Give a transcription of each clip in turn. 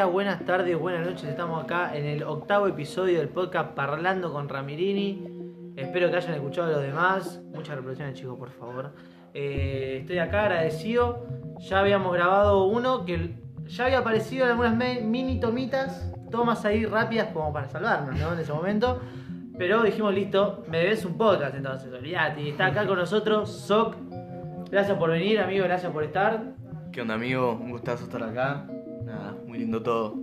buenas tardes, buenas noches. Estamos acá en el octavo episodio del podcast Parlando con Ramirini. Espero que hayan escuchado a los demás. Muchas reproducciones, chicos, por favor. Eh, estoy acá agradecido. Ya habíamos grabado uno que ya había aparecido en algunas mini tomitas, tomas ahí rápidas como para salvarnos, ¿no? En ese momento. Pero dijimos, listo, me debes un podcast entonces, olvídate. Y está acá con nosotros, Soc. Gracias por venir, amigo, gracias por estar. ¿Qué onda, amigo? Un gustazo estar acá. Muy lindo todo.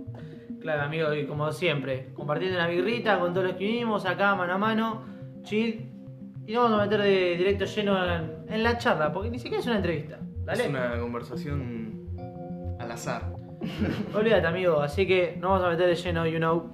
Claro, amigo, y como siempre, compartiendo una birrita con todos los que vinimos acá mano a mano, chill. Y nos vamos a meter de directo lleno en, en la charla, porque ni siquiera es una entrevista. Dale. Es una conversación al azar. Olvídate, amigo, así que nos vamos a meter de lleno, you know.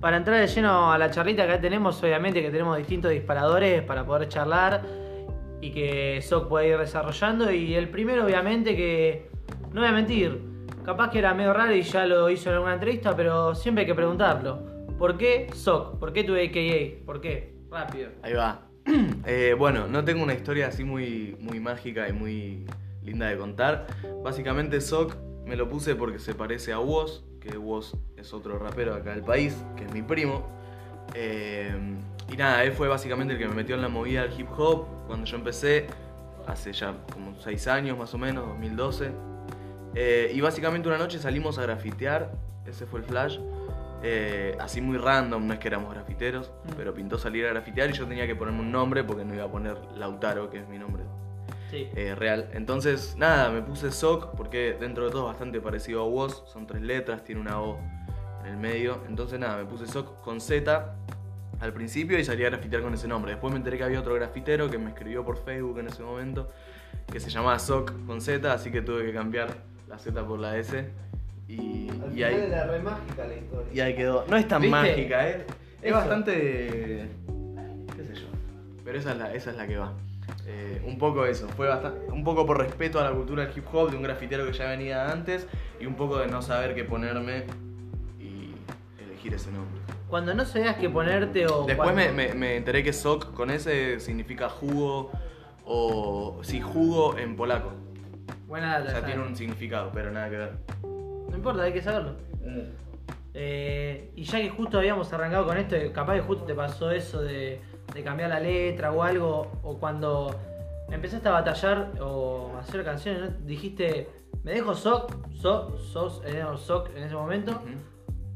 Para entrar de lleno a la charlita que tenemos, obviamente que tenemos distintos disparadores para poder charlar y que Soc pueda ir desarrollando. Y el primero, obviamente, que no voy a mentir, capaz que era medio raro y ya lo hizo en alguna entrevista, pero siempre hay que preguntarlo. ¿Por qué Soc? ¿Por qué tu AKA? ¿Por qué? Rápido. Ahí va. Eh, bueno, no tengo una historia así muy, muy mágica y muy linda de contar. Básicamente, Sock me lo puse porque se parece a Woz, que Woz es otro rapero acá del país, que es mi primo. Eh, y nada, él fue básicamente el que me metió en la movida del hip hop cuando yo empecé, hace ya como 6 años más o menos, 2012. Eh, y básicamente una noche salimos a grafitear, ese fue el flash. Eh, así muy random, no es que éramos grafiteros, Mm. pero pintó salir a grafitear y yo tenía que ponerme un nombre porque no iba a poner Lautaro, que es mi nombre Sí. eh, real. Entonces, nada, me puse Soc porque dentro de todo es bastante parecido a Woz, son tres letras, tiene una O en el medio. Entonces, nada, me puse Soc con Z al principio y salí a grafitear con ese nombre. Después me enteré que había otro grafitero que me escribió por Facebook en ese momento que se llamaba Soc con Z, así que tuve que cambiar la Z por la S. Y, y ahí, era re mágica la historia. y ahí quedó. No es tan ¿Viste? mágica, ¿eh? Es Eso. bastante. qué sé yo. Pero esa es la, esa es la que va. Eh, un poco eso, fue bastante, un poco por respeto a la cultura del hip hop, de un grafitero que ya venía antes, y un poco de no saber qué ponerme y elegir ese nombre. Cuando no sabías qué ponerte o. Después cuando- me, me- me enteré que Sok con ese significa jugo, o sí, jugo en polaco. Buena data, O sea, tiene un significado, pero nada que ver. No importa, hay que saberlo. Eh, y ya que justo habíamos arrancado con esto, capaz que justo te pasó eso de, de cambiar la letra o algo, o cuando empezaste a batallar o a hacer canciones, ¿no? dijiste, ¿me dejo Soc? So, sos eh, Soc en ese momento?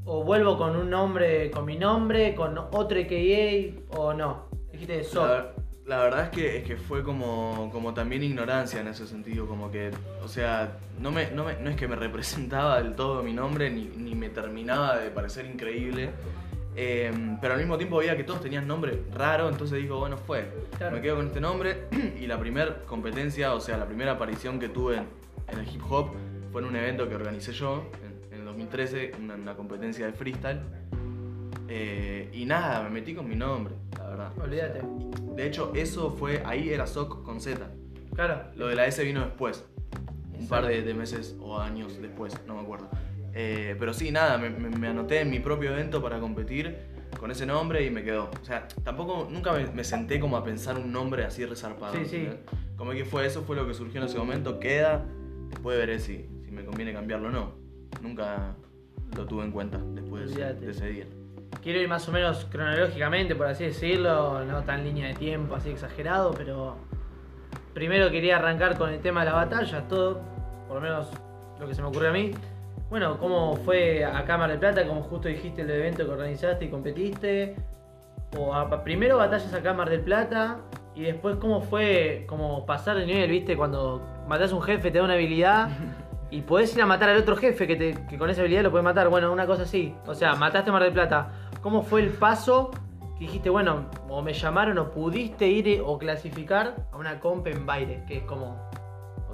¿O vuelvo con un nombre, con mi nombre, con otro AKA o no? Dijiste Soc. La, la verdad es que, es que fue como, como también ignorancia en ese sentido, como que, o sea, no, me, no, me- no es que me representaba del todo mi nombre, ni, ni me terminaba de parecer increíble, eh, pero al mismo tiempo veía que todos tenían nombre raro, entonces digo, bueno, fue, Claro. me quedo con este nombre y la primera competencia, o sea, la primera aparición que tuve en, en el hip hop fue en un evento que organicé yo en, en el 2013, una, una competencia de freestyle. Eh, y nada, me metí con mi nombre, la verdad. Olvídate. De hecho, eso fue, ahí era SOC con Z. Claro. Lo de la S vino después. Un par de, de meses o años después, no me acuerdo. Eh, pero sí, nada, me, me- me anoté en mi propio evento para competir con ese nombre y me quedó. O sea, tampoco, nunca me, me senté como a pensar un nombre así resarpado. Sí, sí. Como que fue eso, fue lo que surgió en ese momento, queda. Después veré si, si me conviene cambiarlo o no. Nunca lo tuve en cuenta después Olvídate. de ese día. Quiero ir más o menos cronológicamente, por así decirlo, no tan línea de tiempo, así exagerado, pero primero quería arrancar con el tema de la batalla, todo, por lo menos lo que se me ocurrió a mí. Bueno, ¿cómo fue a Cámara de Plata? Como justo dijiste el evento que organizaste y competiste. O a- primero batallas a Cámara del Plata y después cómo fue como pasar de nivel, ¿viste? Cuando matás a un jefe te da una habilidad y podés ir a matar al otro jefe que, te- con esa habilidad lo puede matar. Bueno, una cosa así. O sea, mataste a Mar del Plata. ¿Cómo fue el paso que dijiste, bueno, o me llamaron o pudiste ir eh, o clasificar a una comp en baile, que es como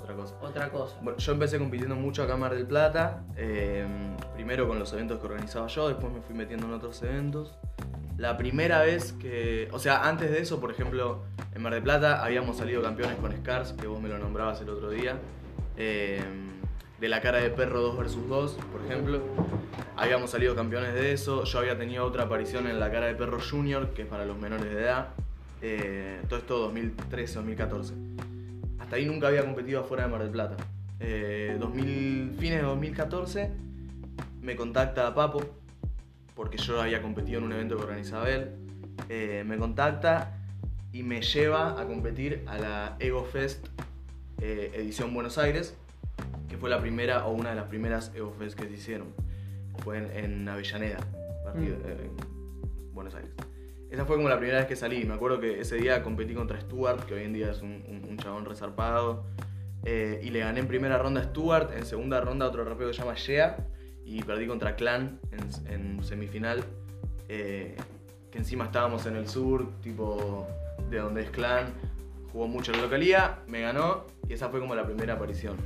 Otra cosa. otra cosa? Bueno, yo empecé compitiendo mucho acá en Mar del Plata, eh, primero con los eventos que organizaba yo, después me fui metiendo en otros eventos. La primera vez que, o sea, antes de eso, por ejemplo, en Mar del Plata habíamos salido campeones con Scars, que vos me lo nombrabas el otro día. Eh, de la cara de perro 2 vs 2, por ejemplo. Habíamos salido campeones de eso. Yo había tenido otra aparición en la cara de perro junior, que es para los menores de edad. Eh, todo esto 2013, 2014. Hasta ahí nunca había competido afuera de Mar del Plata. Eh, 2000, fines de 2014 me contacta Papo, porque yo había competido en un evento que organizaba él. Eh, me contacta y me lleva a competir a la Ego Fest eh, edición Buenos Aires, que fue la primera o una de las primeras Ego Fest que se hicieron. Fue en, en Avellaneda, partido, Mm. eh, en Buenos Aires. Esa fue como la primera vez que salí. Me acuerdo que ese día competí contra Stuart, que hoy en día es un, chabón resarpado. Eh, y le gané en primera ronda a Stuart, en segunda ronda otro rapero que se llama Shea. Y perdí contra Clan en, semifinal. eh, que encima estábamos en el sur, tipo de donde es Clan. Jugó mucho en la localidad, me ganó y esa fue como la primera aparición.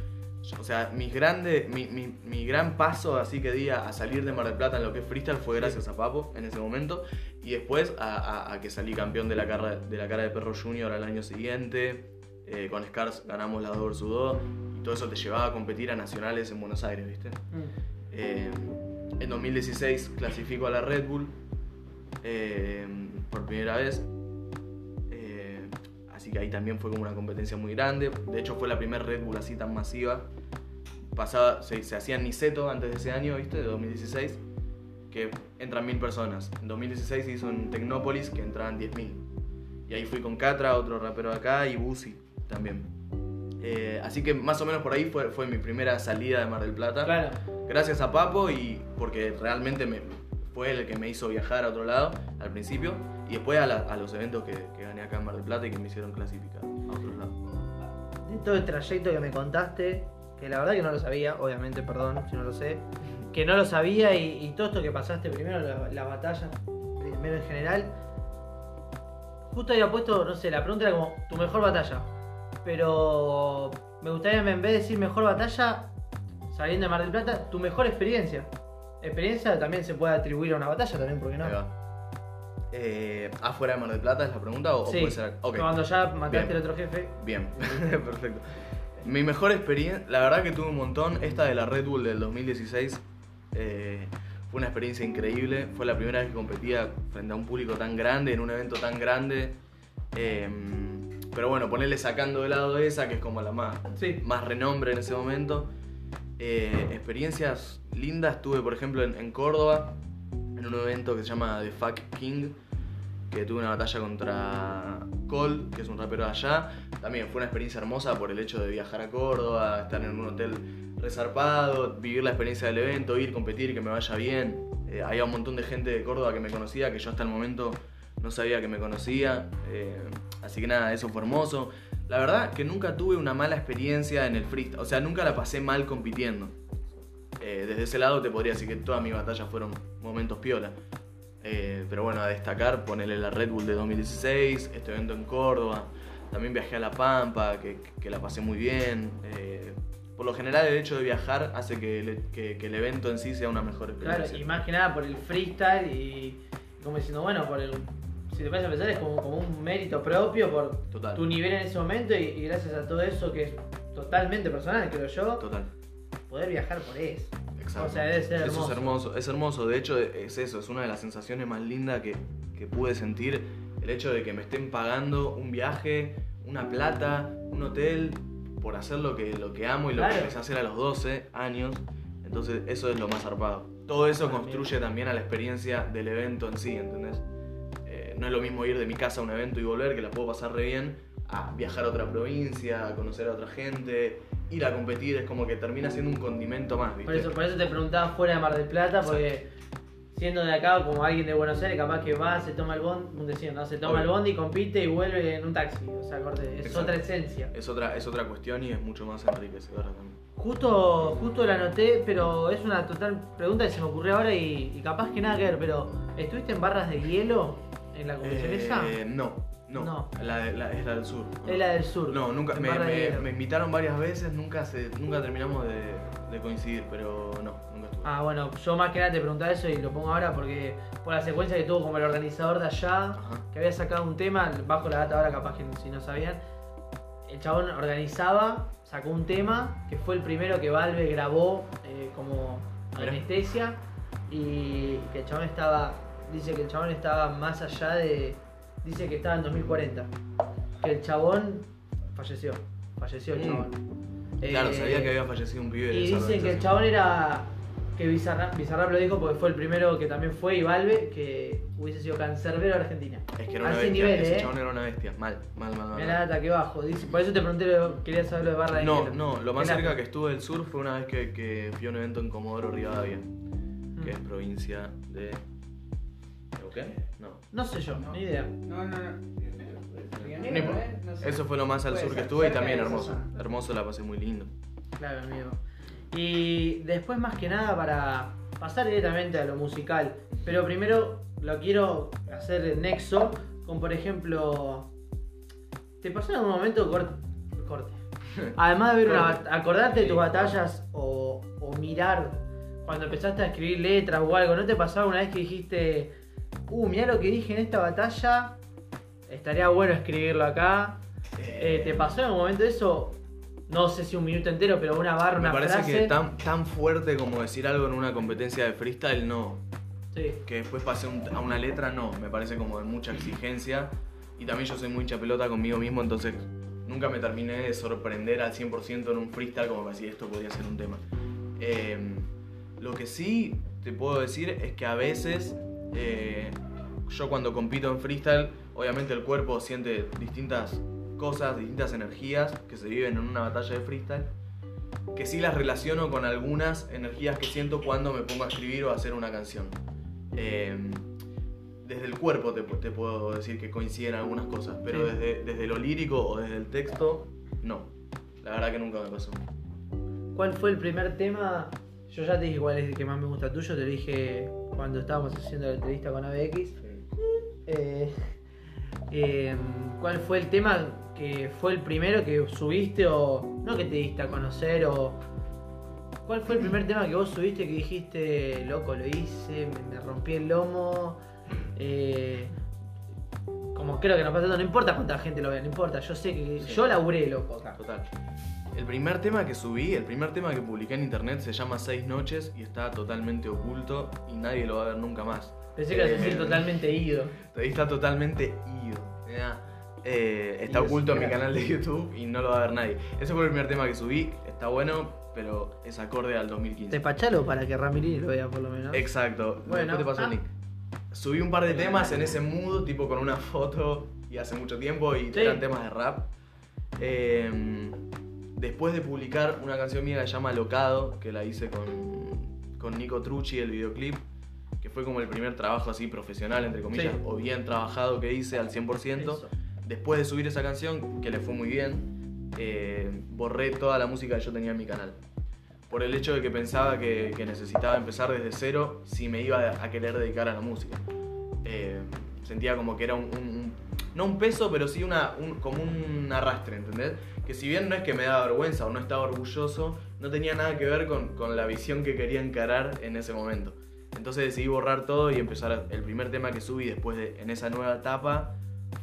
O sea, mis grande, mi, mi- mi gran paso así que di a, a salir de Mar del Plata en lo que es freestyle fue gracias a Papo en ese momento. Y después a, a- a que salí campeón de la, cara, de la cara de Perro Junior al año siguiente. Eh, con Scars ganamos la 2 vs 2 y todo eso te llevaba a competir a nacionales en Buenos Aires, ¿viste? Mm. Eh, en 2016 clasifico a la Red Bull eh, por primera vez. Que ahí también fue como una competencia muy grande. De hecho fue la primera Red Bull así tan masiva. Pasaba, se, se hacía en Niceto antes de ese año, ¿viste? De 2016. Que entran mil personas. En 2016 se hizo en Tecnópolis que entraban 10.000. Y ahí fui con Catra, otro rapero de acá, y Busi también. Eh, así que más o menos por ahí fue, fue mi primera salida de Mar del Plata Claro. gracias a Papo y porque realmente me, fue el que me hizo viajar a otro lado al principio y después a, la- a los eventos que, que gané acá en Mar del Plata y que me hicieron clasificar a otros lados. De todo el trayecto que me contaste, que la verdad que no lo sabía, obviamente, perdón si no lo sé, que no lo sabía y, y todo esto que pasaste primero, la, la batalla, primero en general, justo había puesto, no sé, la pregunta era como tu mejor batalla, pero me gustaría en vez de decir mejor batalla, saliendo de Mar del Plata, tu mejor experiencia. Experiencia también se puede atribuir a una batalla también, ¿por qué no? Eh, ¿Afuera de Mar del Plata es la pregunta o, Sí, puede ser? cuando ya mataste al otro jefe. Bien, perfecto. Mi mejor experiencia, la verdad que tuve un montón. Esta de la Red Bull del 2016 eh, fue una experiencia increíble. Fue la primera vez que competía frente a un público tan grande, en un evento tan grande. Eh, pero bueno, ponerle sacando de lado esa, que es como la más, Sí. más renombre en ese momento. Eh, experiencias lindas tuve, por ejemplo, en, en Córdoba, en un evento que se llama The Fuck King, que tuve una batalla contra Cole, que es un rapero de allá. También fue una experiencia hermosa por el hecho de viajar a Córdoba, estar en un hotel resarpado, vivir la experiencia del evento, ir, competir, que me vaya bien. Eh, había un montón de gente de Córdoba que me conocía, que yo hasta el momento no sabía que me conocía. Eh, así que nada, eso fue hermoso. La verdad que nunca tuve una mala experiencia en el freestyle, o sea, nunca la pasé mal compitiendo. Eh, desde ese lado te podría decir que todas mis batallas fueron momentos piola. Eh, pero bueno, a destacar, ponerle la Red Bull de 2016, este evento en Córdoba. También viajé a La Pampa, que, que la pasé muy bien. Eh, por lo general, el hecho de viajar hace que el, que- que el evento en sí sea una mejor Claro, experiencia. y más que nada por el freestyle y como diciendo, bueno, por el. Si te pones a pensar, es como, como un mérito propio por Total. tu nivel en ese momento y, y gracias a todo eso que es totalmente personal, creo yo, Total. Poder viajar por eso. Exacto. O sea, debe ser Eso hermoso. es hermoso, es hermoso. De hecho, es eso, es una de las sensaciones más lindas que, que pude sentir. El hecho de que me estén pagando un viaje, una plata, un hotel, por hacer lo que, lo que amo y lo Claro. que empecé a hacer a los 12 años. Entonces, eso es lo más zarpado. Todo eso construye también a la experiencia del evento en sí, ¿entendés? Eh, no es lo mismo ir de mi casa a un evento y volver, que la puedo pasar re bien, a viajar a otra provincia, a conocer a otra gente, ir a competir, es como que termina siendo un condimento más, ¿viste? Por eso, por eso te preguntaba fuera de Mar del Plata, porque siendo de acá como alguien de Buenos Aires, capaz que va, se toma el bondi, ¿no? Se toma Obvio. el bondi, compite y vuelve en un taxi. O sea, corte, es Exacto. otra esencia. Es otra, es otra cuestión y es mucho más enriquecedora también. Justo, justo la anoté, pero es una total pregunta que se me ocurrió ahora y, y capaz que nada que ver, pero ¿estuviste en barras de hielo en la esa? Eh, no, no, No. La, de- la- es la del sur. Es la del sur. No, nunca, me, me- invitaron varias veces, nunca se, nunca terminamos de, de coincidir, pero no, nunca estuve. Ah, bueno, yo más que nada te preguntaba eso y lo pongo ahora porque por la secuencia que tuvo como el organizador de allá, Ajá. que había sacado un tema, bajo la data ahora capaz que si no sabían, el chabón organizaba, sacó un tema, que fue el primero que Valve grabó eh, como anestesia, y que el chabón estaba, dice que el chabón estaba más allá de, dice que estaba en 2040, que el chabón falleció, falleció el Mm. chabón. Claro, Eh, sabía que había fallecido un pibe y dicen que el chabón era. Que Bizarrap, Bizarrap lo dijo porque fue el primero que también fue y Valve, que hubiese sido cancerbero Argentina. Es que era una ese bestia, nivel, ese eh. chabón era una bestia. Mal, mal, mal, mal. Mirá la data que bajo. Dice, por eso te pregunté, lo- quería saber lo de barra de No, hielo. no, lo más cerca que estuve del sur fue una vez que, que fui a un evento en Comodoro Rivadavia, que es Mm. provincia de. ¿O qué? No. No sé yo, ni idea. No, no, no. No importa. Eso fue lo más al Puede sur que ser, estuve y cerca también de esa hermoso. zona. Hermoso, la pasé muy lindo. Claro, amigo. Y después, más que nada, para pasar directamente a lo musical. Pero primero lo quiero hacer el nexo con, por ejemplo. ¿Te pasó en algún momento corte? corte. Además de ver una bat- acordarte de tus batallas o, o mirar cuando empezaste a escribir letras o algo, ¿no te pasaba una vez que dijiste, uh, mirá lo que dije en esta batalla? Estaría bueno escribirlo acá. Eh, ¿Te pasó en algún momento eso? No sé si un minuto entero, pero una barra, Me una parece frase. que tan, tan fuerte como decir algo en una competencia de freestyle, no. Sí. Que después pase un- a una letra, no. Me parece como de mucha exigencia. Y también yo soy muy hincha pelota conmigo mismo, entonces nunca me terminé de sorprender al 100% en un freestyle como para decir esto podría ser un tema. Eh, lo que sí te puedo decir es que a veces eh, yo cuando compito en freestyle, obviamente el cuerpo siente distintas cosas, distintas energías que se viven en una batalla de freestyle, que sí las relaciono con algunas energías que siento cuando me pongo a escribir o a hacer una canción. Eh, desde el cuerpo te, te puedo decir que coinciden algunas cosas, pero Sí. desde, desde lo lírico o desde el texto, no. La verdad que nunca me pasó. ¿Cuál fue el primer tema? Yo ya te dije cuál es el que más me gusta tuyo, te lo dije cuando estábamos haciendo la entrevista con ABX. Eh, eh, ¿Cuál fue el tema que fue el primero que subiste o no que te diste a conocer o cuál fue el primer tema que vos subiste que dijiste loco lo hice, me, me rompí el lomo? Eh, como creo que nos pasa no importa cuánta gente lo vea, no importa, yo sé que Sí. yo laburé loco. Total. El primer tema que subí, el primer tema que publiqué en internet se llama Seis Noches y está totalmente oculto y nadie lo va a ver nunca más. Pensé que Eh, totalmente ido. Ahí está totalmente ido. Eh, está Ido oculto en mi canal de YouTube y no lo va a ver nadie. Ese fue el primer tema que subí, está bueno, pero es acorde al 2015. Despachalo para que Ramirini lo vea por lo menos. Exacto. Bueno, Después te paso ah. el link. Subí un par de temas en ese mood, tipo con una foto y hace mucho tiempo y Sí. eran temas de rap. Eh, después de publicar una canción mía que se llama Locado, que la hice con, con Nico Trucci, el videoclip, que fue como el primer trabajo así profesional, entre comillas, Sí. o bien trabajado que hice al 100%. Eso. Después de subir esa canción, que le fue muy bien, eh, borré toda la música que yo tenía en mi canal. Por el hecho de que pensaba que, que necesitaba empezar desde cero si me iba a querer dedicar a la música. Eh, sentía como que era un, un- un- no un peso, pero sí una, un- como un arrastre, ¿entendés? Que si bien no es que me daba vergüenza o no estaba orgulloso, no tenía nada que ver con, con la visión que quería encarar en ese momento. Entonces decidí borrar todo y empezar. el primer tema que subí después de en esa nueva etapa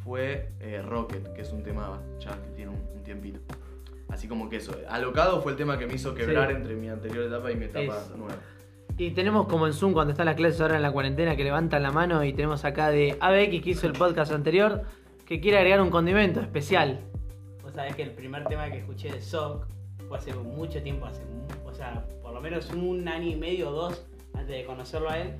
fue eh, Rocket, que es un tema ya que tiene un, un tiempito. Así como que eso. Alocado fue el tema que me hizo quebrar Sí. entre mi anterior etapa y mi etapa nueva. Y tenemos como en Zoom cuando están las clases ahora en la cuarentena que levantan la mano y tenemos acá de ABX que hizo el podcast anterior que quiere agregar un condimento especial. Vos sabés que el primer tema que escuché de Sock fue hace mucho tiempo, hace o sea, por lo menos un año y medio o dos antes de conocerlo a él,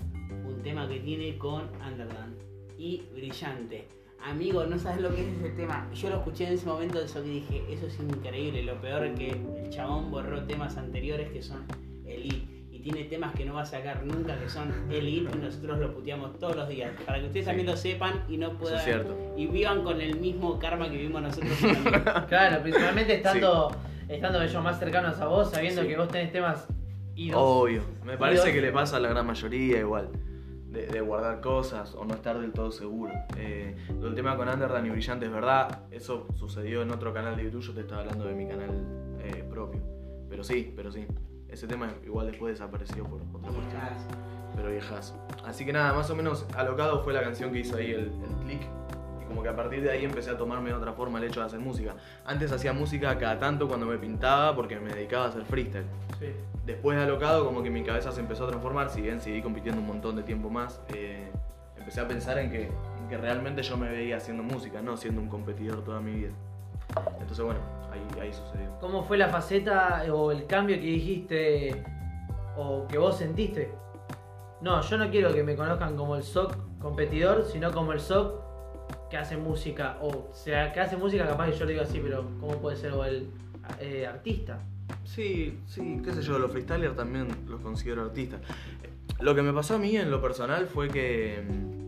un tema que tiene con Underland y brillante. Amigo, no sabes lo que es ese tema. Yo lo escuché en ese momento de Sock y dije, eso es increíble. Lo peor es que el chabón borró temas anteriores que son Elite. Y tiene temas que no va a sacar nunca que son Elite y nosotros lo puteamos todos los días. Para que ustedes Sí. también lo sepan y no puedan es cierto. y vivan con el mismo karma que vivimos nosotros. Claro, principalmente estando, estando ellos más cercanos a vos, sabiendo Sí. que vos tenés temas idos. Obvio. Me parece Idos. que le pasa a la gran mayoría igual. De, de guardar cosas o no estar del todo seguro. Eh, del tema con Underdan y Brillante es verdad. Eso sucedió en otro canal de YouTube. Yo te estaba hablando de mi canal eh, propio. Pero sí, pero sí. Ese tema igual después desapareció por otra cuestión. Pero viejas. Así que nada, más o menos Alocado fue la canción que hizo ahí el, el click. Y como que a partir de ahí empecé a tomarme de otra forma el hecho de hacer música. Antes hacía música cada tanto cuando me pintaba porque me dedicaba a hacer freestyle. Sí. Después de alocado, como que mi cabeza se empezó a transformar, si bien seguí compitiendo un montón de tiempo más, eh, empecé a pensar en que, en que realmente yo me veía haciendo música, no siendo un competidor toda mi vida. Entonces, bueno, ahí, ahí sucedió. ¿Cómo fue la faceta o el cambio que dijiste o que vos sentiste? No, yo no quiero que me conozcan como el SOC competidor, sino como el SOC que hace música. O sea, que hace música, capaz que yo lo digo así, pero ¿cómo puede ser? O el eh, artista. Sí, sí, qué sé yo, los freestylers también los considero artistas. Lo que me pasó a mí en lo personal fue que mm,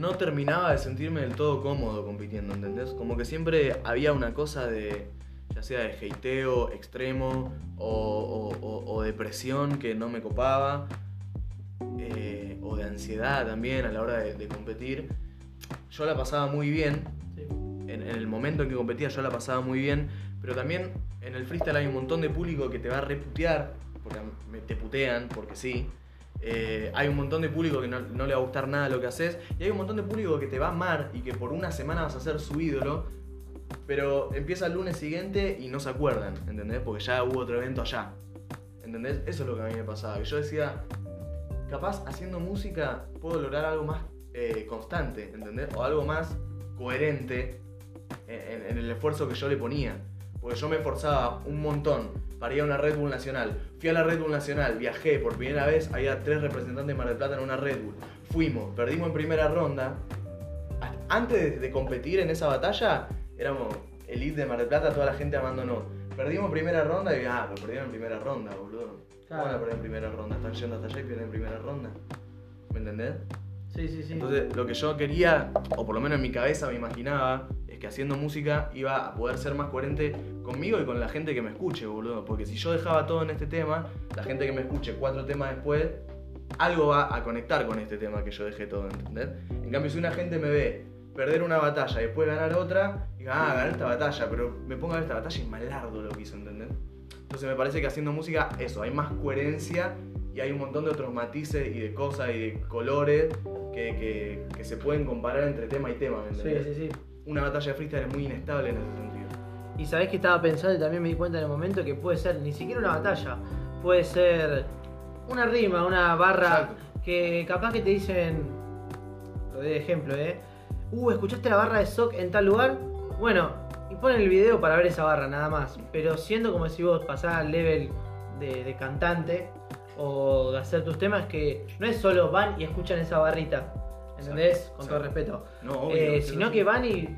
no terminaba de sentirme del todo cómodo compitiendo, ¿entendés? Como que siempre había una cosa de, ya sea de hateo extremo o, o- o- o depresión que no me copaba, eh, o de ansiedad también a la hora de, de competir. Yo la pasaba muy bien, Sí. en, en el momento en que competía yo la pasaba muy bien, pero también en el freestyle hay un montón de público que te va a reputear, porque te putean, porque sí. Eh, hay un montón de público que no, le va a gustar nada lo que haces, y hay un montón de público que te va a amar y que por una semana vas a ser su ídolo, pero empieza el lunes siguiente y no se acuerdan, ¿entendés? Porque ya hubo otro evento allá, ¿entendés? Eso es lo que a mí me pasaba, que yo decía, capaz haciendo música puedo lograr algo más eh, constante, ¿entendés? O algo más coherente en, en el esfuerzo que yo le ponía. Porque yo me esforzaba un montón para ir a una Red Bull Nacional. Fui a la Red Bull Nacional, viajé por primera vez, había tres representantes de Mar del Plata en una Red Bull. Fuimos, perdimos en primera ronda. Antes de, competir en esa batalla, éramos elite de Mar del Plata, toda la gente amándonos. Perdimos en primera ronda y ah, pero perdieron en primera ronda, boludo. ¿Cómo van a perder en primera ronda? Están yendo hasta allá y pierden en primera ronda. ¿Me entendés? Sí, sí, sí. Entonces, lo que yo quería, o por lo menos en mi cabeza me imaginaba, es que haciendo música iba a poder ser más coherente conmigo y con la gente que me escuche, boludo. Porque si yo dejaba todo en este tema, la gente que me escuche cuatro temas después, algo va a conectar con este tema que yo dejé todo, ¿entendés? En cambio, si una gente me ve perder una batalla y después ganar otra, diga, ah, gané esta batalla, pero me pongo a ver esta batalla y malardo lo que hizo, ¿entendés? Entonces me parece que haciendo música, eso, hay más coherencia y hay un montón de otros matices y de cosas y de colores que, que- que se pueden comparar entre tema y tema, ¿me Sí, entendés? sí, sí. Una batalla de freestyle es muy inestable en ese sentido. Y sabés que estaba pensando y también me di cuenta en el momento que puede ser ni siquiera una batalla, puede ser una rima, una barra Exacto. que capaz que te dicen, lo de ejemplo, ¿eh? Uh, ¿escuchaste la barra de Sock en tal lugar? Bueno, y ponen el video para ver esa barra nada más, pero siendo como si vos pasás al level de, de cantante o de hacer tus temas que no es solo van y escuchan esa barrita, ¿entendés? Exacto, Con todo exacto. respeto. No, obvio, Eh, sino que van y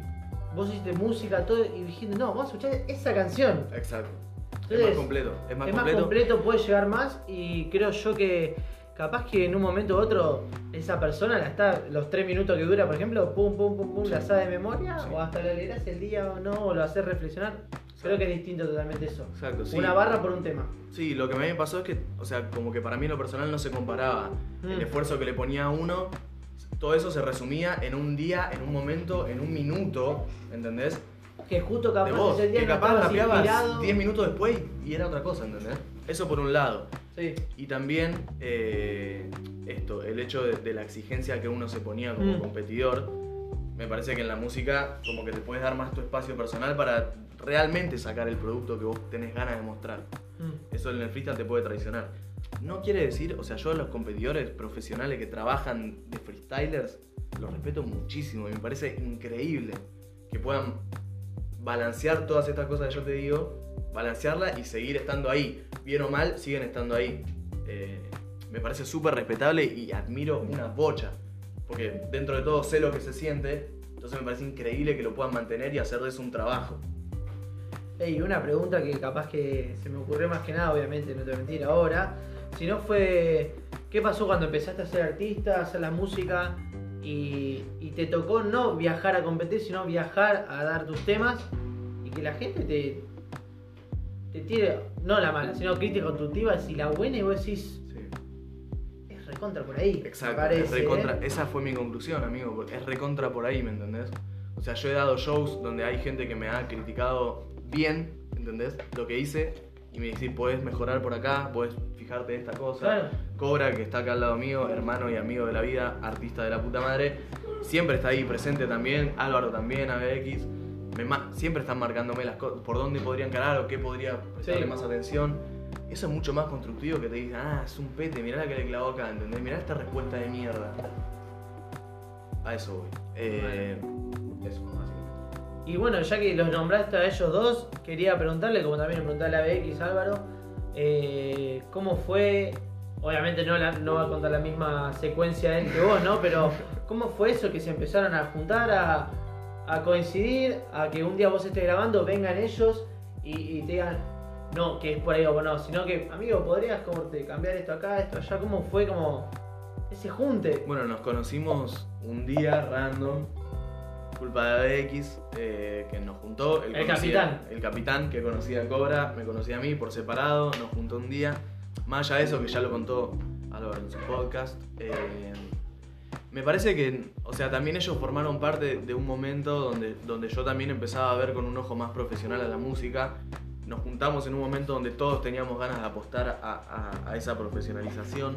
vos hiciste música, todo, y dijiste, no, vamos a escuchar esa canción. Exacto. Entonces, es más completo. Es más es más completo. completo, puede llegar más y creo yo que capaz que en un momento u otro esa persona la está, los tres minutos que dura, por ejemplo, pum, pum, pum, pum, Sí. la sabe de memoria Sí. o hasta la leerás el día o no, o lo haces reflexionar. Creo que es distinto totalmente eso. Exacto, sí. Una barra por un tema. Sí, lo que a mí me pasó es que, o sea, como que para mí en lo personal no se comparaba. El Mm. esfuerzo que le ponía a uno, todo eso se resumía en un día, en un momento, en un minuto, ¿entendés? Que justo capaz de vos, ese día que capaz rapeabas inspirado. 10 minutos después y era otra cosa, ¿entendés? Eso por un lado. Sí. Y también eh, esto, el hecho de, de la exigencia que uno se ponía como Mm. competidor, me parece que en la música como que te puedes dar más tu espacio personal para realmente sacar el producto que vos tenés ganas de mostrar. Mm. Eso en el freestyle te puede traicionar. No quiere decir, o sea, yo a los competidores profesionales que trabajan de freestylers los respeto muchísimo y me parece increíble que puedan balancear todas estas cosas que yo te digo, balancearla y seguir estando ahí. Bien o mal, siguen estando ahí. Eh, me parece súper respetable y admiro una bocha. Porque dentro de todo sé lo que se siente, entonces me parece increíble que lo puedan mantener y hacer de eso un trabajo. Ey, una pregunta que capaz que se me ocurrió más que nada, obviamente, no te voy a mentir ahora. Si no fue, ¿qué pasó cuando empezaste a ser artista, a hacer la música y, y te tocó no viajar a competir, sino viajar a dar tus temas y que la gente te, te tire, no la mala, sino crítica constructiva, si la buena y vos decís, Sí. es recontra por ahí. Exacto, parece, es recontra- ¿eh? esa fue mi conclusión, amigo, porque es recontra por ahí, ¿me entendés? O sea, yo he dado shows donde hay gente que me ha criticado bien, ¿entendés? Lo que hice y me dice, puedes mejorar por acá, puedes fijarte esta cosa. Claro. Cobra, que está acá al lado mío, hermano y amigo de la vida, artista de la puta madre, siempre está ahí presente también, Álvaro también, ABX. Me siempre están marcándome las cosas, por dónde podría encarar o qué podría prestarle Sí. más atención. Eso es mucho más constructivo que te digan, ah, es un pete, mirá la que le clavó acá, ¿entendés? Mirá esta respuesta de mierda. A eso voy. Eh, eso, básicamente. Y bueno, ya que los nombraste a ellos dos, quería preguntarle, como también le pregunté a la BX Álvaro, eh, ¿cómo fue? Obviamente no, la- no va a contar la misma secuencia él que vos, ¿no? Pero ¿cómo fue eso que se empezaron a juntar, a, a coincidir, a que un día vos estés grabando, vengan ellos y, y te digan, no, que es por ahí o no, sino que, amigo, ¿podrías como te cambiar esto acá, esto allá? ¿Cómo fue como ese junte? Bueno, nos conocimos un día random, culpa de ABX, eh, que nos juntó. él El conocía- capitán. El capitán que conocía a Cobra, me conocía a mí por separado, nos juntó un día. Más allá de eso, que ya lo contó Álvaro en su podcast. eh, me parece que, o sea, también ellos formaron parte de un momento donde, donde yo también empezaba a ver con un ojo más profesional a la música. Nos juntamos en un momento donde todos teníamos ganas de apostar a, a- a esa profesionalización.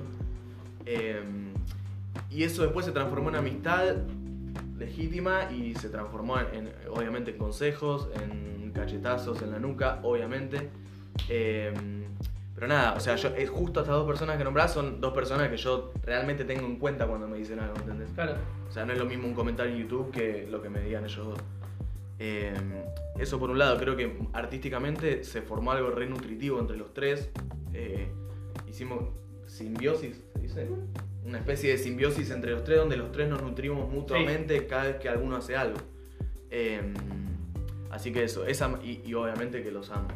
Eh, y eso después se transformó en amistad legítima y se transformó en, en, obviamente en consejos, en cachetazos en la nuca, obviamente. Eh, pero nada, o sea, yo, es justo estas dos personas que nombrás son dos personas que yo realmente tengo en cuenta cuando me dicen algo, ¿entendés? Claro. O sea, no es lo mismo un comentario en YouTube que lo que me digan ellos dos. Eh, eso por un lado, creo que artísticamente se formó algo re nutritivo entre los tres. Eh, hicimos simbiosis, ¿se dice? Una especie de simbiosis entre los tres donde los tres nos nutrimos mutuamente cada vez que alguno hace algo. Eh, así que eso, esa, y, y obviamente que los amo.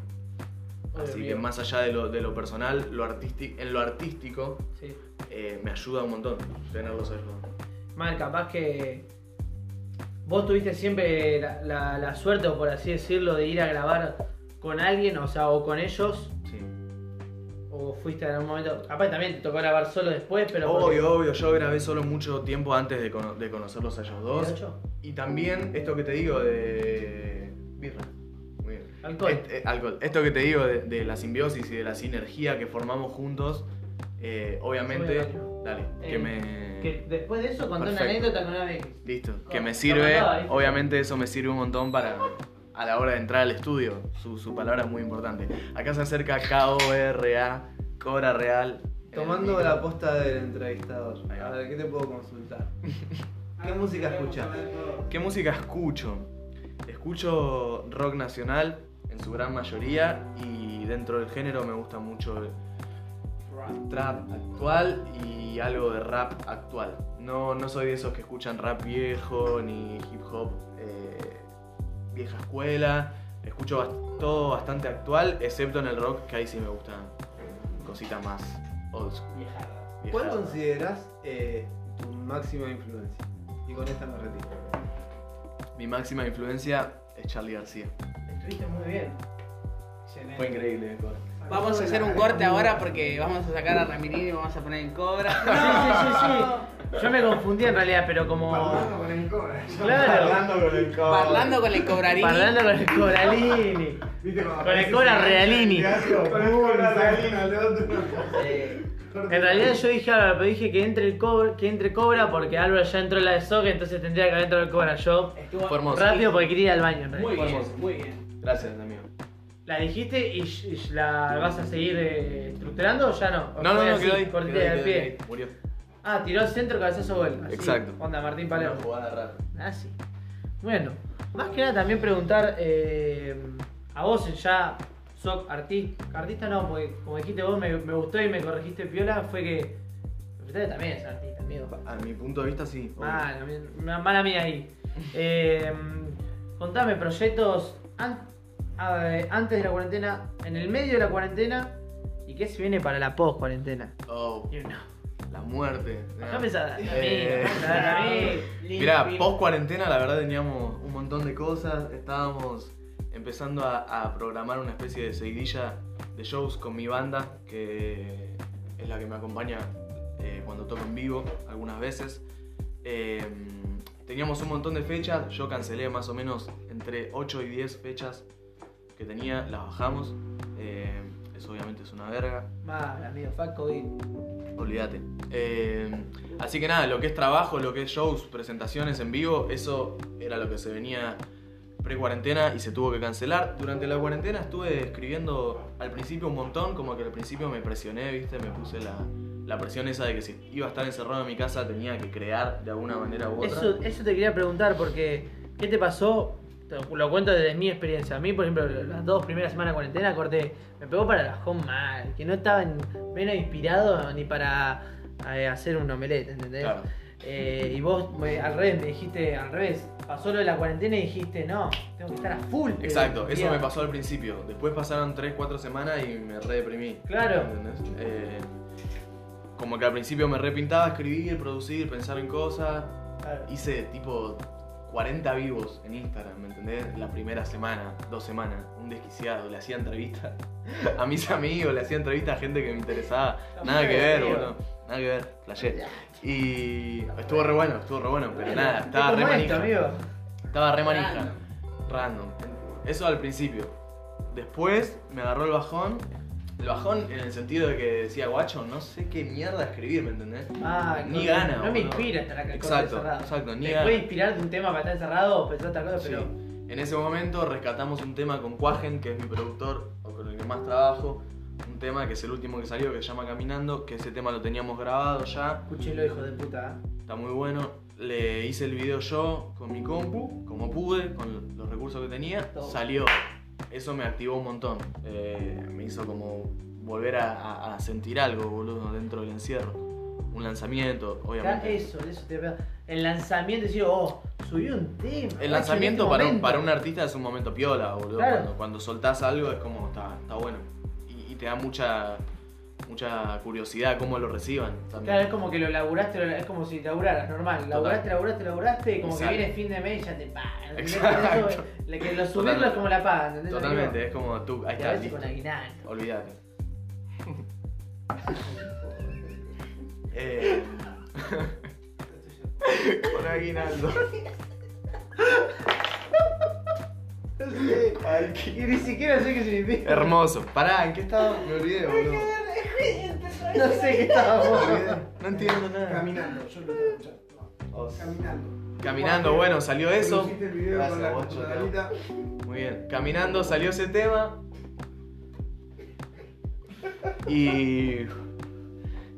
Así que más allá de lo, de lo personal, lo en lo artístico Sí. eh, me ayuda un montón tenerlos ellos. Mal, capaz que vos tuviste siempre la, la- la suerte, o por así decirlo, de ir a grabar con alguien, o sea, o con ellos. O fuiste en algún momento. Capaz también te tocó grabar solo después, pero. porque- Obvio, obvio, yo grabé solo mucho tiempo antes de, cono- de conocerlos a ellos dos. ¿18? Y también esto que te digo de. Birra. Muy bien. Alcohol. Est- eh, alcohol. Esto que te digo de, de la simbiosis y de la sinergia que formamos juntos, eh, obviamente. Dale, Eh, que me. Que después de eso contó una anécdota con una vez. Listo, que me sirve. Obviamente eso me sirve un montón para. A la hora de entrar al estudio, su, su palabra es muy importante. Acá se acerca K-O-R-A, Cobra Real. Tomando la posta del entrevistador. A ver, ¿qué te puedo consultar? ¿Qué música escuchas? ¿Qué música escucho? Escucho rock nacional en su gran mayoría y dentro del género me gusta mucho el trap actual y algo de rap actual. No, no soy de esos que escuchan rap viejo ni hip hop eh, vieja escuela. Escucho bast- todo bastante actual, excepto en el rock, que ahí sí me gustan cositas más old school. ¿Cuál consideras eh, tu máxima influencia? Y con esta me retiro. Mi máxima influencia es Charlie García. Estuviste muy bien. Excelente. Fue increíble, Cora. Vamos a hacer un corte ahora porque vamos a sacar a Ramirín y vamos a poner en cobra. Sí, sí, sí, sí. Yo me confundí en realidad, pero como. con el cobra. Claro. con el cobra. Parlando con el cobrarín. Parlando con el Coralini. Con el Cobra Realini. Con el cobra realini al otro. En realidad yo dije Álvaro, pero dije que entre el cobra, que entre Cobra porque Álvaro ya entró en la de Sock, entonces tendría que haber entrado el Cobra yo. Estuvo. Rápido porque quería ir al baño en realidad. Muy bien, hermoso. muy bien. Gracias, amigo. ¿La dijiste y, y la vas a seguir eh, estructurando o ya no? ¿O No, no, no, quedó ahí. cortita quedó ahí, del quedó pie? ahí, Murió. Ah, tiró al centro, cabezazo gol. Así, Exacto. Onda Martín Una Palermo. jugada rara. Ah, sí. Bueno, más que nada también preguntar eh, a vos, ya sos artista, artista no, porque como dijiste vos, me, me gustó y me corregiste piola, fue que usted también es artista, amigo. A mi punto de vista, sí. obvio. Mala, mía- mala mía ahí. Eh, contame proyectos an- a- eh, antes de la cuarentena, en el medio de la cuarentena y qué se viene para la post cuarentena. Oh, You know. La muerte. Déjame esa- a mí, Eh, a mí. Mirá, post cuarentena la verdad teníamos un montón de cosas. Estábamos empezando a, a programar una especie de seguidilla de shows con mi banda, que es la que me acompaña eh, cuando toco en vivo algunas veces. Eh, teníamos un montón de fechas, yo cancelé más o menos entre 8 y 10 fechas que tenía, las bajamos. Eh, eso obviamente es una verga. Mal, amigo, fuck COVID. Olvídate. Eh, así que nada, lo que es trabajo, lo que es shows, presentaciones en vivo, eso era lo que se venía pre-cuarentena y se tuvo que cancelar. Durante la cuarentena estuve escribiendo al principio un montón, como que al principio me presioné, ¿viste? Me puse la, la presión esa de que si iba a estar encerrado en mi casa tenía que crear de alguna manera u otra. Eso, eso te quería preguntar porque, ¿qué te pasó? Lo cuento desde mi experiencia. A mí, por ejemplo, las dos primeras semanas de cuarentena corté, me pegó para el bajón mal, que no estaba en- menos inspirado ni para eh, hacer un omelette, ¿entendés? Claro. Eh, y vos me- al revés, me dijiste, al revés, pasó lo de la cuarentena y dijiste, no, tengo que estar a full. Exacto, eso me pasó al principio. Después pasaron 3-4 semanas y me re deprimí. Claro. ¿Entendés? Eh, como que al principio me repintaba escribir, producir, pensar en cosas. Claro. Hice tipo 40 vivos en Instagram, ¿me entendés? La primera semana, dos semanas, un desquiciado, le hacía entrevistas a mis amigos, le hacía entrevistas a gente que me interesaba. Nada que ver, boludo. Nada que ver, flashé. Y estuvo re bueno, estuvo re bueno, pero nada, Es estaba re manija. amigo. Estaba re manija. Random. Eso al principio. Después me agarró el bajón. El bajón en el sentido de que decía, guacho, no sé qué mierda escribir, ¿me entendés? Ah, Ni no, gana, No me boludo. inspira estar acá Exacto, encerrado. exacto, ni gana. puede inspirarte un tema para estar encerrado o pensar otra cosa, Sí. pero. En ese momento rescatamos un tema con Cuagen, que es mi productor, o con el que más trabajo. Un tema que es el último que salió, que se llama Caminando, que ese tema lo teníamos grabado ya. Escúchelo, hijo de puta. Está muy bueno. Le hice el video yo con mi compu, como pude, con los recursos que tenía. Todo. Salió. Eso me activó un montón. Eh, me hizo como volver a, sentir algo, boludo, dentro del encierro. Un lanzamiento, obviamente. Eso, eso te. El lanzamiento, decir, oh, subió un tema. El lanzamiento en este para, un, para un artista es un momento piola, boludo. Claro. Cuando, cuando soltás algo es como, está, está bueno. Y, y te da mucha, mucha curiosidad cómo lo reciban. También. Claro, es como que lo laburaste, lo- es como si laburaras, normal. Laburaste, laburaste, laburaste, y como Exacto. que viene fin de mes y ya te pagan. ¿entendés? Exacto. Eso, le- que lo subirlo es como la paga, ¿entendés? Totalmente, es como tú, ahí está, listo. con. Olvídate. eh, con aguinaldo. Ay, qué- Y ni siquiera sé qué significa. Hermoso. Pará, ¿en qué estaba? Me olvidé, boludo. No sé qué estábamos. No entiendo nada. Caminando, yo lo escuchando. Oh, Caminando. Caminando, bueno, salió eso. El video Gracias, con la. Muy bien. Caminando salió ese tema. Y.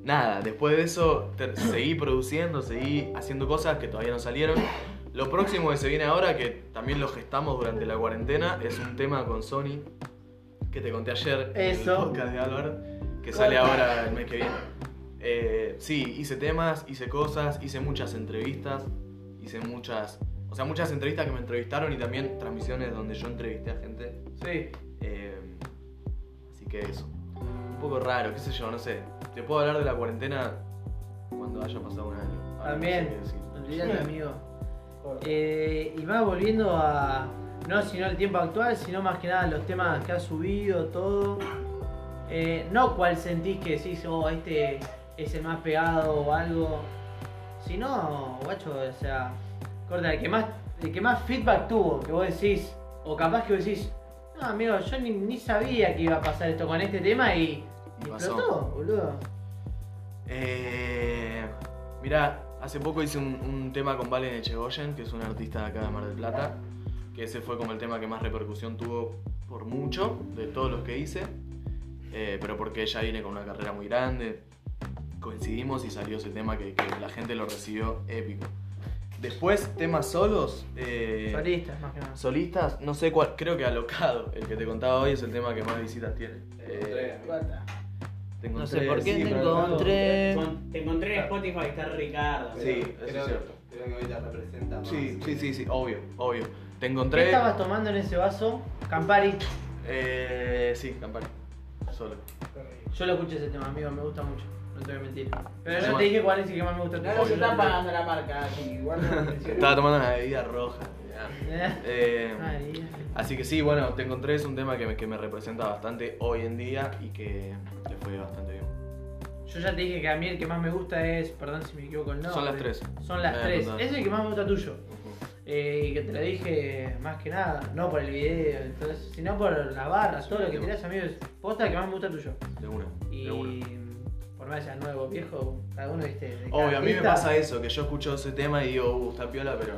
Nada, después de eso seguí produciendo, seguí haciendo cosas que todavía no salieron. Lo próximo que se viene ahora, que también lo gestamos durante la cuarentena, es un tema con Sony, que te conté ayer en Eso. el podcast de Álvaro, que sale ahora el mes que viene. Eh, sí, hice temas, hice cosas, hice muchas entrevistas, hice muchas, o sea, muchas entrevistas que me entrevistaron y también transmisiones donde yo entrevisté a gente. Sí. Eh, así que eso. Un poco raro, qué sé yo, no sé. Te puedo hablar de la cuarentena cuando haya pasado un año. Ahora no sé También. Olvídate, amigo. Eh, y más volviendo a. No sino al tiempo actual, sino más que nada los temas que has subido, todo. Eh, no cuál sentís que decís, oh, este es el más pegado o algo. Sino, guacho, o sea, corta, el que más, el que más feedback tuvo, que vos decís, o capaz que vos decís, no, amigo, yo ni, ni sabía que iba a pasar esto con este tema y, y explotó, boludo. Eh, mirá, hace poco hice un, un tema con Valen Echegoyen, que es un artista de acá de Mar del Plata. Que ese fue como el tema que más repercusión tuvo por mucho de todos los que hice. Eh, pero porque ella viene con una carrera muy grande. Coincidimos y salió ese tema que, que la gente lo recibió épico. Después, temas solos. eh, Solistas, más que nada. Solistas, no sé cuál, creo que Alocado, el que te contaba hoy, es el tema que más visitas tiene. Eh, te No sé por qué sí, te encontré. Con- Te encontré en Spotify, está Ricardo. Sí, Pero eso creo, es cierto. Creo que hoy te representa más. Sí, sí, sí, sí, obvio, obvio. Te ¿Qué encontré. estabas tomando en ese vaso? Campari. Eh, sí, Campari. Solo. Yo lo escuché ese tema, amigo, me gusta mucho. No te voy a mentir. Pero yo bueno. te dije cuál es el que más me gusta. No, no se está pagando la marca, igual no Estaba tomando una bebida roja. Eh. Así que sí, bueno, te encontré, es un tema que me, que me representa bastante hoy en día y que le fue bastante bien. Yo ya te dije que a mí el que más me gusta es, perdón si me equivoco el nombre. Son las tres. Son las Eh, tres. Es el que más me gusta tuyo. Eh, y que te lo dije más que nada, no por el video, entonces, sino por la barra, todo lo que tirás, amigo, es posta que más me gusta tuyo. De una, Y de una. por más que sea nuevo, viejo, cada uno, viste. Obvio, a mí me pasa eso, que yo escucho ese tema y digo, uh, está piola, pero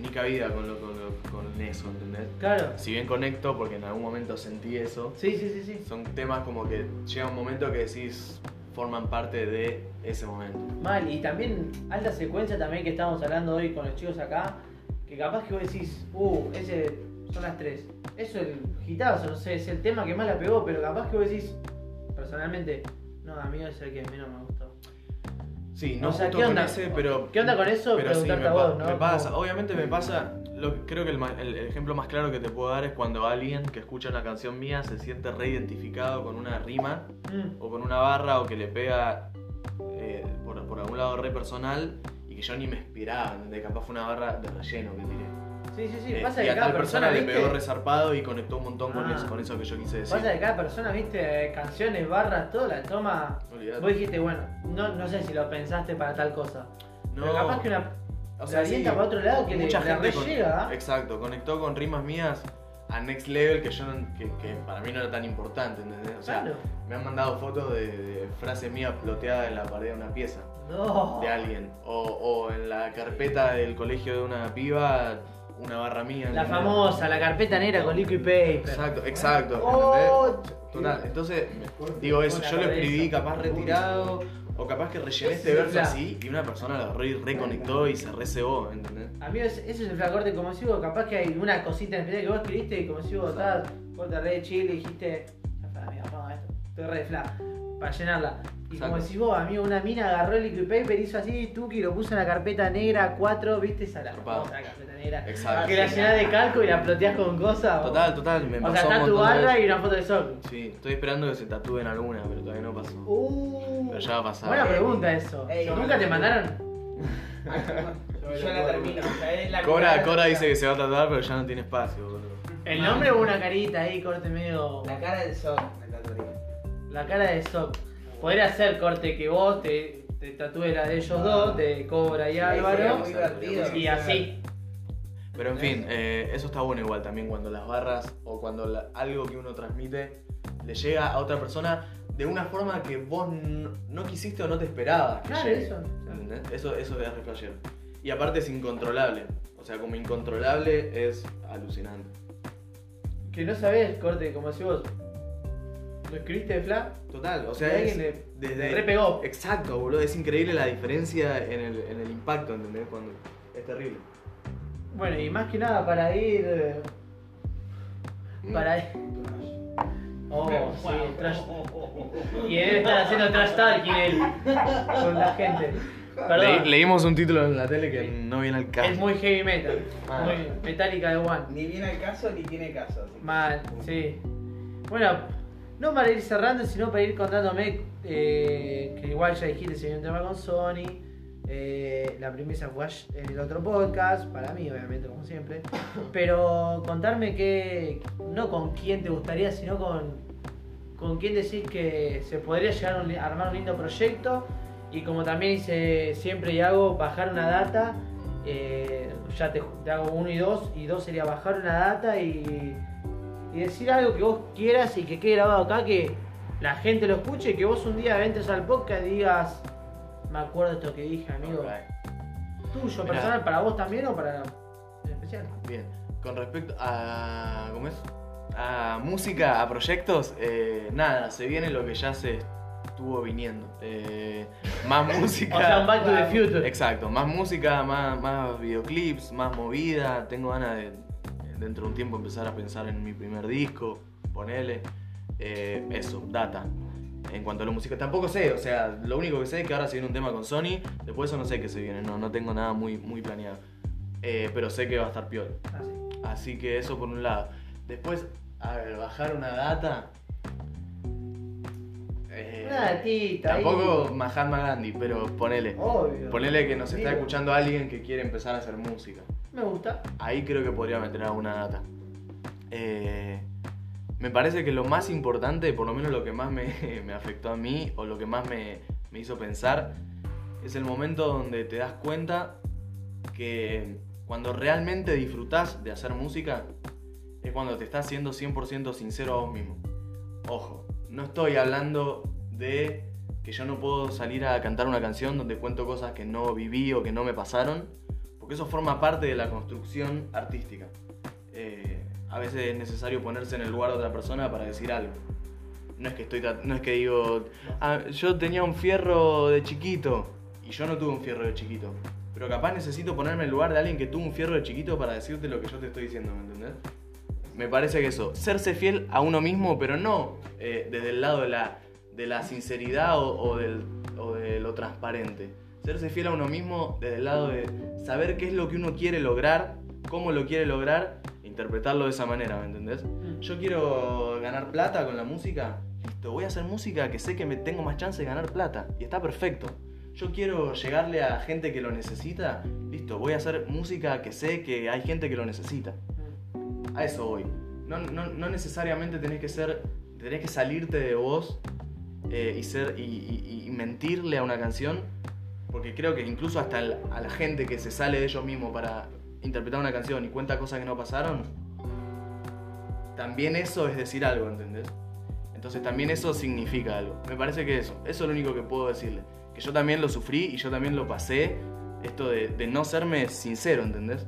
ni cabida con, lo, con, lo- con eso, ¿entendés? Claro. Si bien conecto, porque en algún momento sentí eso, Sí, sí, sí, sí. son temas como que llega un momento que decís, forman parte de ese momento. Mal, y también alta secuencia también que estamos hablando hoy con los chicos acá, que capaz que vos decís, uh, ese son las tres. Eso es el hitazo, no sé, es el tema que más la pegó, pero capaz que vos decís, personalmente, no, a mí es el que menos me gustó. Sí, no O sea, justo ¿qué con onda? ese, pero... ¿Qué onda con eso? Pero sí, me, Preguntarte a pa- vos, ¿no? me pasa. Obviamente me pasa, lo, creo que el, el- el ejemplo más claro que te puedo dar es cuando alguien que escucha una canción mía se siente reidentificado con una rima Mm, o con una barra o que le pega eh, por, por algún lado re personal y que yo ni me esperaba, ¿entendés? Capaz fue una barra de relleno que tiré. Sí, sí, sí, Eh, pasa y que a cada tal persona, persona, le ¿viste? pegó resarpado y conectó un montón con, Ah. eso, con eso que yo quise decir. Pasa que cada persona, viste, canciones, barras, todo la toma. Olvidate. Vos dijiste, bueno, no, no sé si lo pensaste para tal cosa. No, Pero capaz que una o se sea, orienta sí, para otro lado que mucha le gente re con- llega. ¿ah? Exacto, conectó con rimas mías a next level que yo no- que, que para mí no era tan importante, ¿entendés? O sea, Claro. me han mandado fotos de, de frases mías ploteadas en la pared de una pieza No. de alguien. O, o en la carpeta del colegio de una piba, una barra mía. La ¿entendés? famosa, la carpeta negra con liquid paper. Exacto, exacto. Oh. Total, entonces digo eso, yo lo escribí capaz retirado, o capaz que rellené este verso así y una persona lo re- reconectó y se recebó, ¿entendés? Amigo, ese es el flacorte, como si vos, capaz que hay una cosita en especial que vos escribiste y como si vos estás, vos te re de chile y dijiste, "Ya está, amigo, vamos a esto, estoy re de fla, para llenarla. Y como decís vos, amigo, una mina agarró el liquid paper, hizo así, tuki, lo puso en la carpeta negra 4, viste, esa la Negra. Exacto. Que la llenás de calco y la ploteás con cosas. o- Total, total, me O pasó sea, un está tu montón de barra veces. y una foto de sol. Sí, estoy esperando que se tatúen alguna, pero todavía no pasó. Uh, Pero ya va a pasar. Buena pregunta eso. Ey, ¿Nunca te mandaron? Yo la termino. o sea, es la Cora, Cora dice que se va a tatuar, pero ya no tiene espacio, boludo. El nombre o una carita ahí, corte medio. La cara del sol me tatuaría. La cara de Sock. Podría ser corte que vos te, te tatúes la de ellos dos, de Cobra y Sí, Álvaro. muy divertido. Y así. Pero en fin, eh, eso está bueno igual también cuando las barras o cuando la- algo que uno transmite le llega a otra persona de una forma que vos no, no quisiste o no te esperabas. que Claro, llegue, eso. ¿entendés? Eso, eso es re flashero. Y aparte es incontrolable. O sea, como incontrolable es alucinante. Que no sabés, corte, como si vos. ¿Lo escribiste de fla? Total, o sea, es le- desde... le repegó. Exacto, boludo, es increíble la diferencia en el, en el impacto, ¿entendés? Cuando es terrible. Bueno, y más que nada para ir. eh, Para ir. Oh, sí, trash. Y debe estar haciendo trash talking él con la gente. Perdón. Leímos un título en la tele que no viene al caso. Es muy heavy metal. Ah. Muy metálica de One. Ni viene al caso ni tiene caso. así que- Mal, sí. Bueno, no para ir cerrando, sino para ir contándome eh, que igual ya dijiste se viene un tema con Sony. Eh, la premisa fue en el otro podcast, para mí obviamente como siempre. Pero contarme que no con quién te gustaría, sino con, con quién decís que se podría llegar un a armar un lindo proyecto. Y como también hice siempre y hago, bajar una data. eh, ya te, te hago uno y dos, y dos sería bajar una data y, y decir algo que vos quieras y que quede grabado acá, que la gente lo escuche y que vos un día entres al podcast y digas, me acuerdo esto que dije, amigo. Tuyo, Mirá. personal, para vos también o para en especial. Bien, con respecto a. ¿Cómo es? A música, a proyectos, eh, nada, se viene lo que ya se estuvo viniendo. Eh, más música. O sea, un Back to the Future. Exacto, más música, más, más videoclips, más movida. Tengo ganas de, dentro de un tiempo, empezar a pensar en mi primer disco, ponele. Eh, eso, data. En cuanto a la música, tampoco sé, o sea, lo único que sé es que ahora se viene un tema con Sony, después eso no sé qué se viene, no, no tengo nada muy, muy planeado. Eh, pero sé que va a estar peor. Así. Así que eso por un lado. Después, a ver, bajar una data. Eh, Una datita ahí. Tampoco Mahatma Gandhi, pero ponele. Obvio. Ponele que nos está escuchando alguien que quiere empezar a hacer música. Me gusta. Ahí creo que podría meter alguna data. Eh, me parece que lo más importante, por lo menos lo que más me, afectó a mí o lo que más me, me hizo pensar, es el momento donde te das cuenta que Cuando realmente disfrutás de hacer música, es cuando te estás siendo 100% sincero a vos mismo. Ojo, no estoy hablando de que yo no puedo salir a cantar una canción donde cuento cosas que no viví o que no me pasaron, porque eso forma parte de la construcción artística. Eh, a veces es necesario ponerse en el lugar de otra persona para decir algo. No es que estoy, no es que digo, "Ah, yo tenía un fierro de chiquito y yo no tuve un fierro de chiquito. Pero capaz necesito ponerme en el lugar de alguien que tuvo un fierro de chiquito para decirte lo que yo te estoy diciendo, ¿me entendés? Me parece que eso, serse fiel a uno mismo, pero no eh, desde el lado de la, de la sinceridad o, o del- o de lo transparente. Serse fiel a uno mismo desde el lado de saber qué es lo que uno quiere lograr, cómo lo quiere lograr, interpretarlo de esa manera, ¿me entendés? Yo quiero ganar plata con la música, listo, voy a hacer música que sé que me tengo más chance de ganar plata, y está perfecto. Yo quiero llegarle a gente que lo necesita, listo, voy a hacer música que sé que hay gente que lo necesita. A eso voy. No, no, no necesariamente tenés que ser. Tenés que salirte de vos eh, y ser. Y, y- y mentirle a una canción. Porque creo que incluso hasta el- a la gente que se sale de ellos mismos para interpretar una canción y cuenta cosas que no pasaron. También eso es decir algo, ¿entendés? Entonces también eso significa algo. Me parece que eso. Eso es lo único que puedo decirle. Que yo también lo sufrí y yo también lo pasé. Esto de, de no serme sincero, ¿entendés?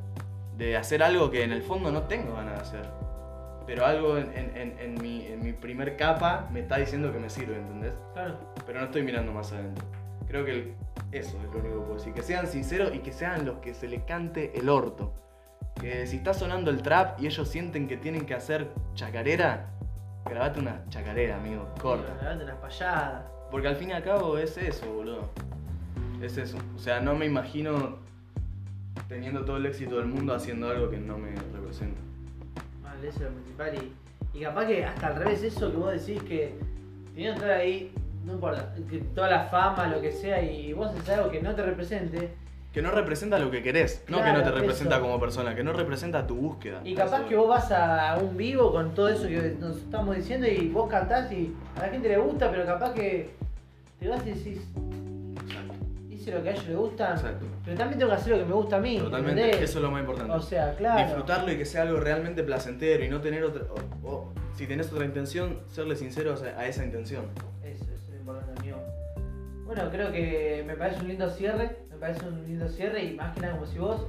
de hacer algo que en el fondo no tengo ganas de hacer. Pero algo en, en- en- en mi, en mi primer capa me está diciendo que me sirve, ¿entendés? Claro. Pero no estoy mirando más adentro. Creo que el- eso es lo único que puedo decir. Que sean sinceros y que sean los que se le cante el orto. Que si está sonando el trap y ellos sienten que tienen que hacer chacarera, grabate una chacarera, amigo, corta. Grabate unas payadas. Porque al fin y al cabo es eso, boludo. Es eso. O sea, no me imagino teniendo todo el éxito del mundo haciendo algo que no me representa. Vale, eso es lo principal. Y, y capaz que hasta al revés, eso que vos decís que teniendo estar ahí, no importa, que toda la fama, lo que sea, y vos haces algo que no te represente, Que no representa lo que querés, no que no te representa eso. como persona, que no representa tu búsqueda. y capaz Eso. que vos vas a un vivo con todo eso que nos estamos diciendo y vos cantás y a la gente le gusta, pero capaz que te vas y decís, lo que a ellos les gusta, Exacto. pero también tengo que hacer lo que me gusta a mí. Totalmente, ¿entendés? eso es lo más importante. O sea, claro. Disfrutarlo y que sea algo realmente placentero y no tener otra. O, o, si tenés otra intención, serle sincero a esa intención. Bueno, creo que me parece un lindo cierre, me parece un lindo cierre y más que nada como si vos,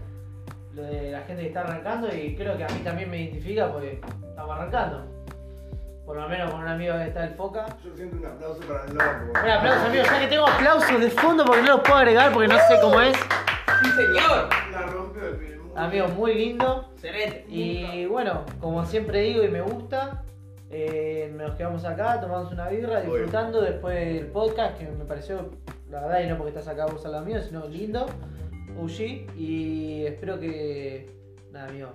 lo de la gente que está arrancando y creo que a mí también me identifica porque estamos arrancando. Por lo menos con un amigo que está el Foca. Yo siento un aplauso para el loco. Un aplauso, amigo, ya que tengo aplausos de fondo porque no los puedo agregar porque no sé cómo es. ¡Sí, señor! La rompió el. Amigo, muy lindo. Excelente. Y bueno, como siempre digo y me gusta, eh, nos quedamos acá, tomamos una birra, Obvio. disfrutando después del podcast, que me pareció, la verdad, y no porque estás acá vos al lado mío, sino lindo, UG, y espero que, nada, amigo,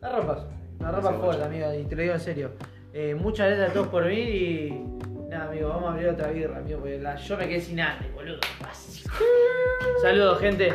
la ropas, la ropa fuerte, amigo, y te lo digo en serio. Eh, muchas gracias a todos por venir y, nada, amigo, vamos a abrir otra birra, amigo, porque la- yo me quedé sin hambre, boludo. Saludos, gente.